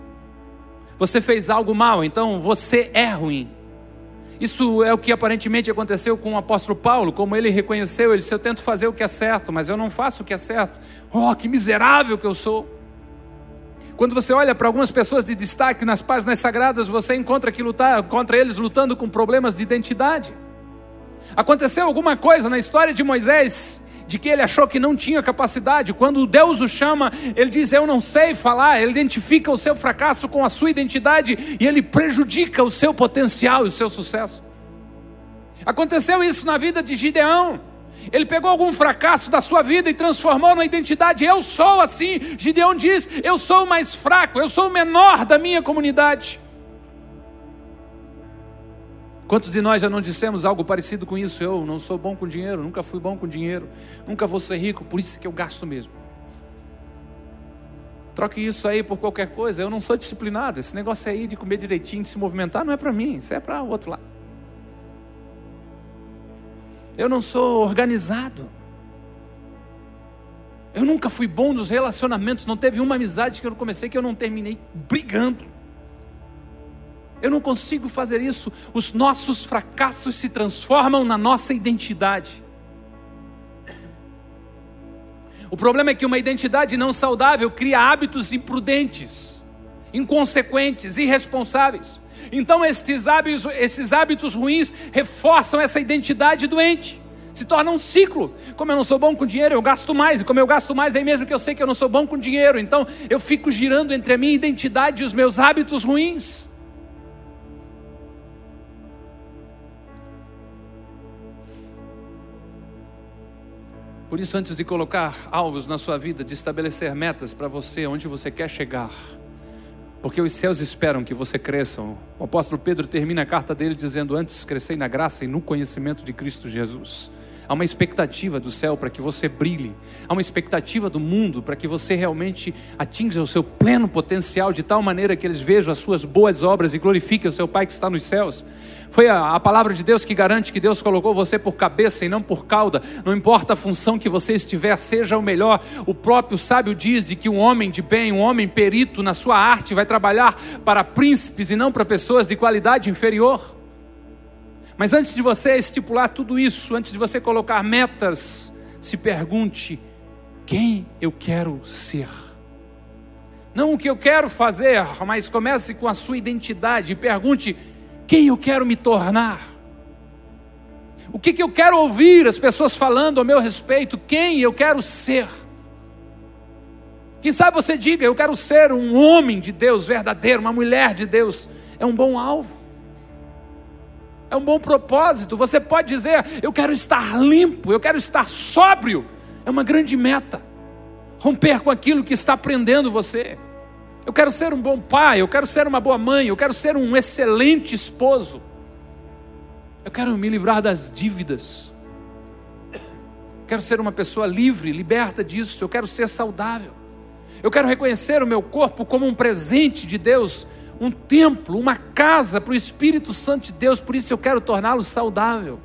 Você fez algo mal, então você é ruim. Isso é o que aparentemente aconteceu com o apóstolo Paulo, como ele reconheceu, ele disse: Eu tento fazer o que é certo, mas eu não faço o que é certo. Oh, que miserável que eu sou. Quando você olha para algumas pessoas de destaque nas páginas sagradas, você encontra que lutar, encontra eles lutando com problemas de identidade. Aconteceu alguma coisa na história de Moisés de que ele achou que não tinha capacidade. Quando Deus o chama, ele diz: Eu não sei falar. Ele identifica o seu fracasso com a sua identidade e ele prejudica o seu potencial e o seu sucesso. Aconteceu isso na vida de Gideão. Ele pegou algum fracasso da sua vida e transformou na identidade. Eu sou assim. Gideão diz: Eu sou o mais fraco, eu sou o menor da minha comunidade. Quantos de nós já não dissemos algo parecido com isso? Eu não sou bom com dinheiro, nunca fui bom com dinheiro, nunca vou ser rico, por isso que eu gasto mesmo. Troque isso aí por qualquer coisa. Eu não sou disciplinado. Esse negócio aí de comer direitinho, de se movimentar, não é para mim, isso é para o outro lado. Eu não sou organizado. Eu nunca fui bom nos relacionamentos. Não teve uma amizade que eu comecei que eu não terminei brigando. Eu não consigo fazer isso. Os nossos fracassos se transformam na nossa identidade. O problema é que uma identidade não saudável cria hábitos imprudentes, inconsequentes, irresponsáveis. Então, esses hábitos, esses hábitos ruins reforçam essa identidade doente. Se torna um ciclo. Como eu não sou bom com dinheiro, eu gasto mais. E como eu gasto mais, aí mesmo que eu sei que eu não sou bom com dinheiro. Então, eu fico girando entre a minha identidade e os meus hábitos ruins. Por isso, antes de colocar alvos na sua vida, de estabelecer metas para você, onde você quer chegar, porque os céus esperam que você cresça. O apóstolo Pedro termina a carta dele dizendo: Antes crescei na graça e no conhecimento de Cristo Jesus. Há uma expectativa do céu para que você brilhe, há uma expectativa do mundo para que você realmente atinja o seu pleno potencial de tal maneira que eles vejam as suas boas obras e glorifiquem o seu Pai que está nos céus. Foi a, a, palavra de Deus que garante que Deus colocou você por cabeça e não por cauda. Não importa a função que você estiver, seja o melhor. O próprio sábio diz de que um homem de bem, um homem perito na sua arte, vai trabalhar para príncipes e não para pessoas de qualidade inferior. Mas antes de você estipular tudo isso, antes de você colocar metas, se pergunte: quem eu quero ser? Não o que eu quero fazer, mas comece com a sua identidade e pergunte: quem eu quero me tornar? O que, que eu quero ouvir as pessoas falando a meu respeito? Quem eu quero ser? Quem sabe você diga, eu quero ser um homem de Deus verdadeiro, uma mulher de Deus. É um bom alvo. É um bom propósito. Você pode dizer, eu quero estar limpo, eu quero estar sóbrio. É uma grande meta. Romper com aquilo que está prendendo você. Eu quero ser um bom pai, eu quero ser uma boa mãe, eu quero ser um excelente esposo. Eu quero me livrar das dívidas. quero ser uma pessoa livre, liberta disso. Eu quero ser saudável. Eu quero reconhecer o meu corpo como um presente de Deus, um templo, uma casa para o Espírito Santo de Deus. Por isso eu quero torná-lo saudável.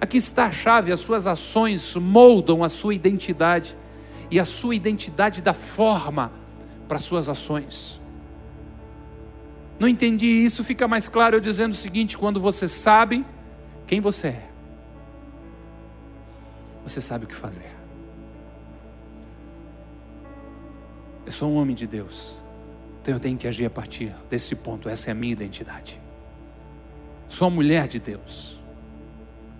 Aqui está a chave: as suas ações moldam a sua identidade, e a sua identidade dá forma para suas ações. Não entendi isso, fica mais claro eu dizendo o seguinte: quando você sabe quem você é, você sabe o que fazer. Eu sou um homem de Deus, então eu tenho que agir a partir desse ponto, essa é a minha identidade. Sou uma mulher de Deus,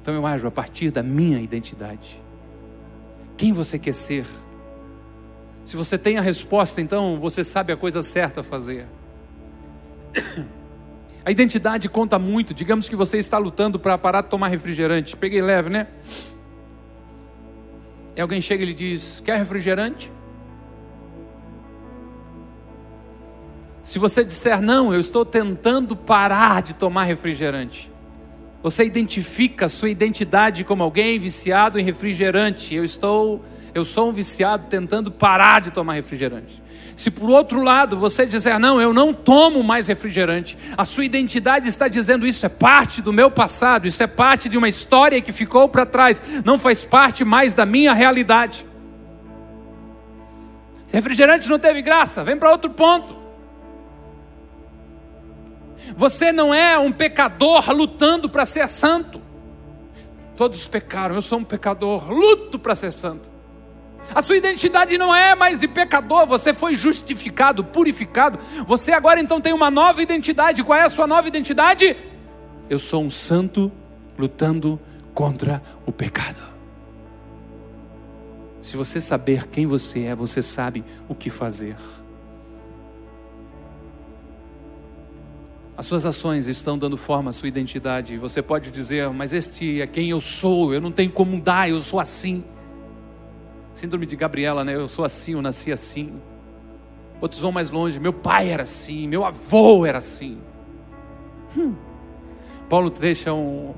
então eu ajo a partir da minha identidade. Quem você quer ser? Se você tem a resposta, então você sabe a coisa certa a fazer. *coughs* A identidade conta muito. Digamos que você está lutando para parar de tomar refrigerante. Peguei leve, né? E alguém chega e lhe diz: Quer refrigerante? Se você disser não, eu estou tentando parar de tomar refrigerante. Você identifica a sua identidade como alguém viciado em refrigerante. Eu estou eu sou um viciado tentando parar de tomar refrigerante. Se por outro lado você dizer, não, eu não tomo mais refrigerante, a sua identidade está dizendo isso é parte do meu passado, isso é parte de uma história que ficou para trás, não faz parte mais da minha realidade. Se refrigerante não teve graça, vem para outro ponto. Você não é um pecador lutando para ser santo. Todos pecaram, eu sou um pecador, luto para ser santo. A sua identidade não é mais de pecador, você foi justificado, purificado. Você agora então tem uma nova identidade. Qual é a sua nova identidade? Eu sou um santo lutando contra o pecado. Se você saber quem você é, você sabe o que fazer. As suas ações estão dando forma à sua identidade. Você pode dizer, mas este é quem eu sou, eu não tenho como mudar, eu sou assim. Síndrome de Gabriela, né? Eu sou assim, eu nasci assim. Outros vão mais longe, meu pai era assim, meu avô era assim. Hum. Paulo deixa um,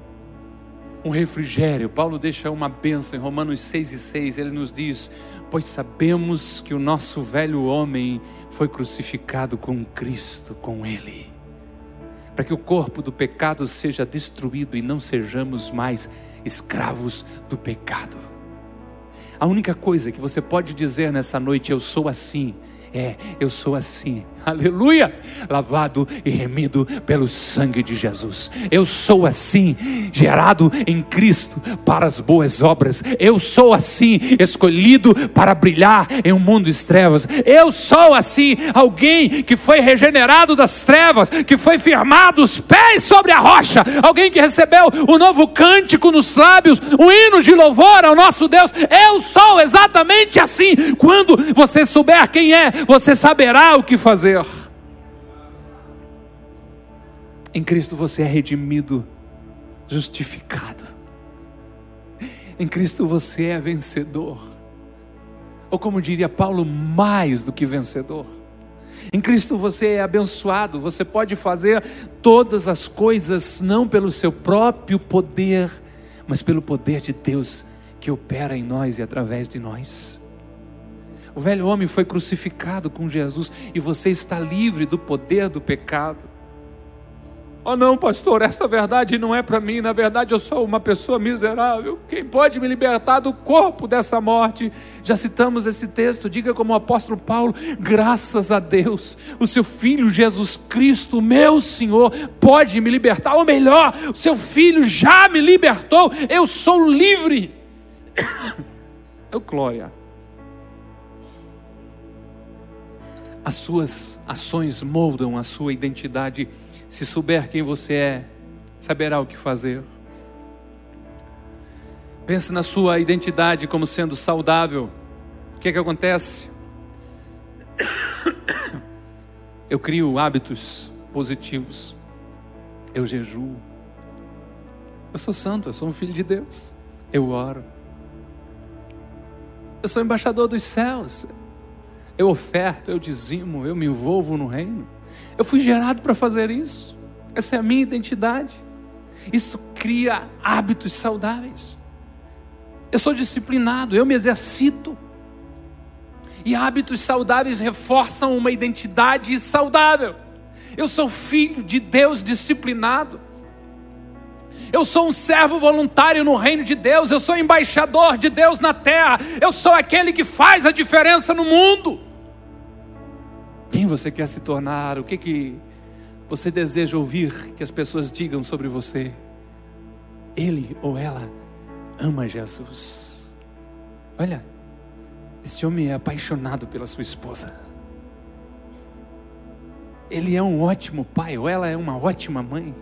um refrigério, Paulo deixa uma bênção em Romanos 6 e 6, ele nos diz: Pois sabemos que o nosso velho homem foi crucificado com Cristo, com Ele para que o corpo do pecado seja destruído e não sejamos mais escravos do pecado. A única coisa que você pode dizer nessa noite, eu sou assim, é, eu sou assim aleluia, lavado e remido pelo sangue de Jesus. Eu sou assim, gerado em Cristo para as boas obras. Eu sou assim, escolhido para brilhar em um mundo de trevas. Eu sou assim, alguém que foi regenerado das trevas, que foi firmado os pés sobre a rocha, alguém que recebeu o novo cântico nos lábios, um hino de louvor ao nosso Deus. Eu sou exatamente assim. Quando você souber quem é, você saberá o que fazer. Em Cristo você é redimido, justificado. Em Cristo você é vencedor. Ou como diria Paulo, mais do que vencedor. Em Cristo você é abençoado, você pode fazer todas as coisas não pelo seu próprio poder, mas pelo poder de Deus que opera em nós e através de nós. O velho homem foi crucificado com Jesus e você está livre do poder do pecado. Oh não, pastor, essa verdade não é para mim. Na verdade, eu sou uma pessoa miserável. Quem pode me libertar do corpo dessa morte? Já citamos esse texto. Diga como o apóstolo Paulo: graças a Deus, o seu filho Jesus Cristo, meu Senhor, pode me libertar. Ou melhor, o seu filho já me libertou. Eu sou livre. *coughs* Eu, glória. As suas ações moldam a sua identidade se souber quem você é, saberá o que fazer. Pense na sua identidade como sendo saudável. O que é que acontece? Eu crio hábitos positivos. Eu jejuo. Eu sou santo, eu sou um filho de Deus. Eu oro. Eu sou embaixador dos céus. Eu oferto, eu dizimo, eu me envolvo no reino. Eu fui gerado para fazer isso. Essa é a minha identidade. Isso cria hábitos saudáveis. Eu sou disciplinado, eu me exercito. E hábitos saudáveis reforçam uma identidade saudável. Eu sou filho de Deus disciplinado. Eu sou um servo voluntário no reino de Deus. Eu sou embaixador de Deus na terra. Eu sou aquele que faz a diferença no mundo. Quem você quer se tornar? O que que você deseja ouvir que as pessoas digam sobre você? Ele ou ela ama Jesus. Olha, este homem é apaixonado pela sua esposa. Ele é um ótimo pai, ou ela é uma ótima mãe.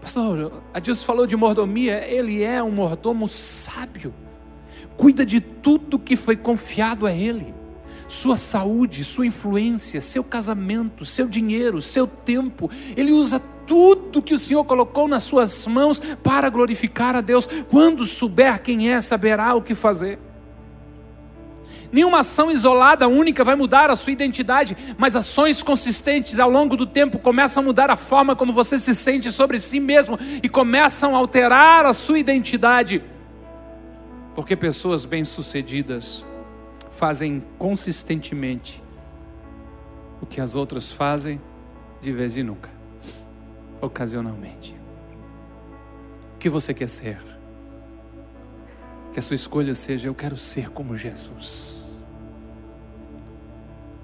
Pastor, a Deus falou de mordomia, ele é um mordomo sábio, cuida de tudo que foi confiado a ele sua saúde, sua influência, seu casamento, seu dinheiro, seu tempo. Ele usa tudo que o Senhor colocou nas suas mãos para glorificar a Deus. Quando souber quem é, saberá o que fazer. Nenhuma ação isolada, única, vai mudar a sua identidade, mas ações consistentes ao longo do tempo começam a mudar a forma como você se sente sobre si mesmo e começam a alterar a sua identidade. Porque pessoas bem-sucedidas fazem consistentemente o que as outras fazem de vez em nunca, ocasionalmente. O que você quer ser? Que a sua escolha seja: eu quero ser como Jesus.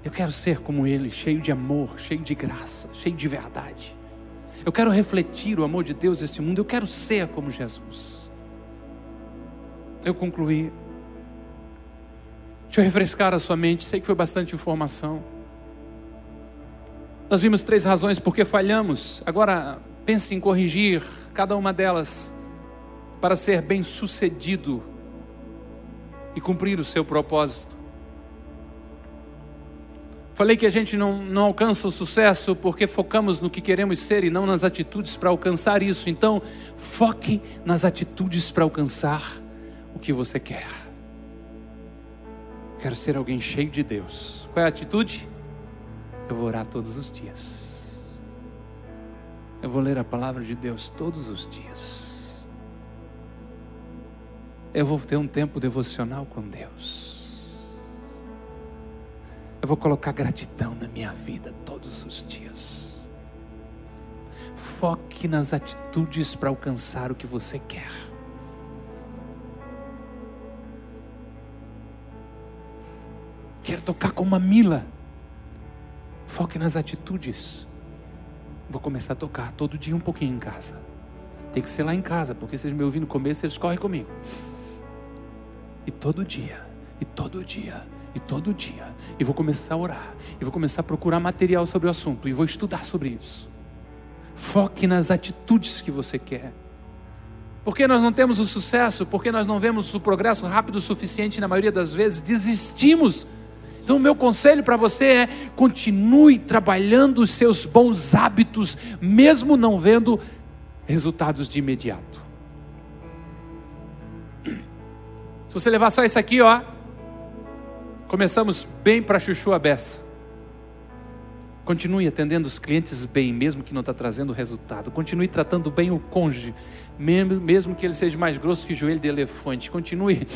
Eu quero ser como Ele, cheio de amor, cheio de graça, cheio de verdade. Eu quero refletir o amor de Deus neste mundo. Eu quero ser como Jesus. Eu concluí Deixa eu refrescar a sua mente, sei que foi bastante informação. Nós vimos três razões por que falhamos. Agora, Pense em corrigir cada uma delas para ser bem sucedido e cumprir o seu propósito. Falei que a gente não, não alcança o sucesso porque focamos no que queremos ser e não nas atitudes para alcançar isso. Então, foque nas atitudes para alcançar o que você quer. Quero ser alguém cheio de Deus. Qual é a atitude? Eu vou orar todos os dias. Eu vou ler a palavra de Deus todos os dias. Eu vou ter um tempo devocional com Deus. Eu vou colocar gratidão na minha vida todos os dias. Foque nas atitudes para alcançar o que você quer. Quero tocar com uma mila. Foque nas atitudes. Vou começar a tocar todo dia um pouquinho em casa. Tem que ser lá em casa, porque vocês me ouvindo no começo, eles correm comigo. E todo dia, e todo dia, e todo dia. E vou começar a orar. E vou começar a procurar material sobre o assunto. E vou estudar sobre isso. Foque nas atitudes que você quer. Porque nós não temos o sucesso, porque nós não vemos o progresso rápido o suficiente na maioria das vezes, desistimos então, o meu conselho para você é: continue trabalhando os seus bons hábitos, mesmo não vendo resultados de imediato. Se você levar só isso aqui, ó, começamos bem para chuchu a beça. Continue atendendo os clientes bem, mesmo que não está trazendo resultado. Continue tratando bem o cônjuge, mesmo, que ele seja mais grosso que joelho de elefante. Continue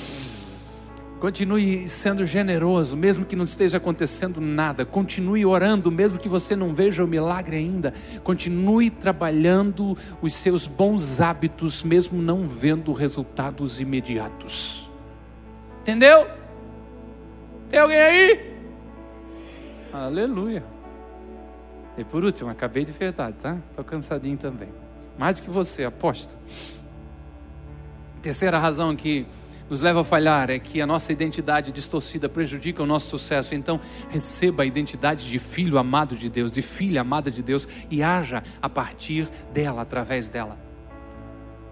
Continue sendo generoso, mesmo que não esteja acontecendo nada. Continue orando, mesmo que você não veja o milagre ainda. Continue trabalhando os seus bons hábitos, mesmo não vendo resultados imediatos. Entendeu? Tem alguém aí? Aleluia. E por último, acabei de verdade, tá? Estou cansadinho também. Mais do que você, aposto. Terceira razão que nos leva a falhar é que a nossa identidade distorcida prejudica o nosso sucesso. Então, receba a identidade de filho amado de Deus, de filha amada de Deus e haja a partir dela, através dela.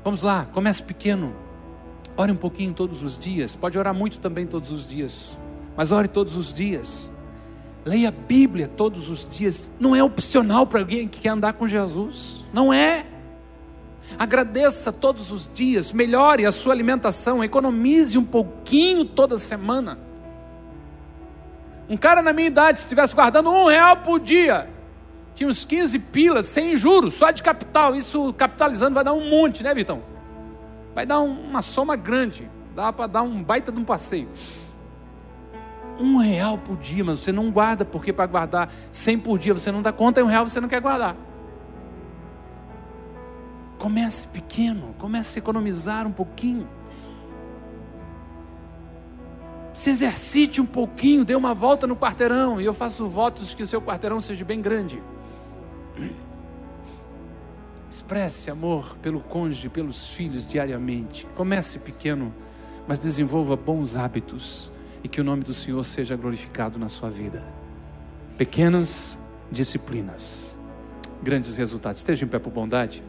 Vamos lá, comece pequeno. Ore um pouquinho todos os dias. Pode orar muito também todos os dias, mas ore todos os dias. Leia a Bíblia todos os dias. Não é opcional para alguém que quer andar com Jesus. Não é. Agradeça todos os dias, melhore a sua alimentação, economize um pouquinho toda semana. Um cara na minha idade, se estivesse guardando um real por dia, tinha uns 15 pilas sem juros, só de capital. Isso capitalizando vai dar um monte, né, Vitão? Vai dar uma soma grande. Dá para dar um baita de um passeio. Um real por dia, mas você não guarda, porque para guardar 100 por dia você não dá conta, e um real você não quer guardar. Comece pequeno, comece a economizar um pouquinho. Se exercite um pouquinho, dê uma volta no quarteirão. E eu faço votos que o seu quarteirão seja bem grande. Expresse amor pelo cônjuge, pelos filhos diariamente. Comece pequeno, mas desenvolva bons hábitos e que o nome do Senhor seja glorificado na sua vida. Pequenas disciplinas, grandes resultados. Esteja em pé por bondade.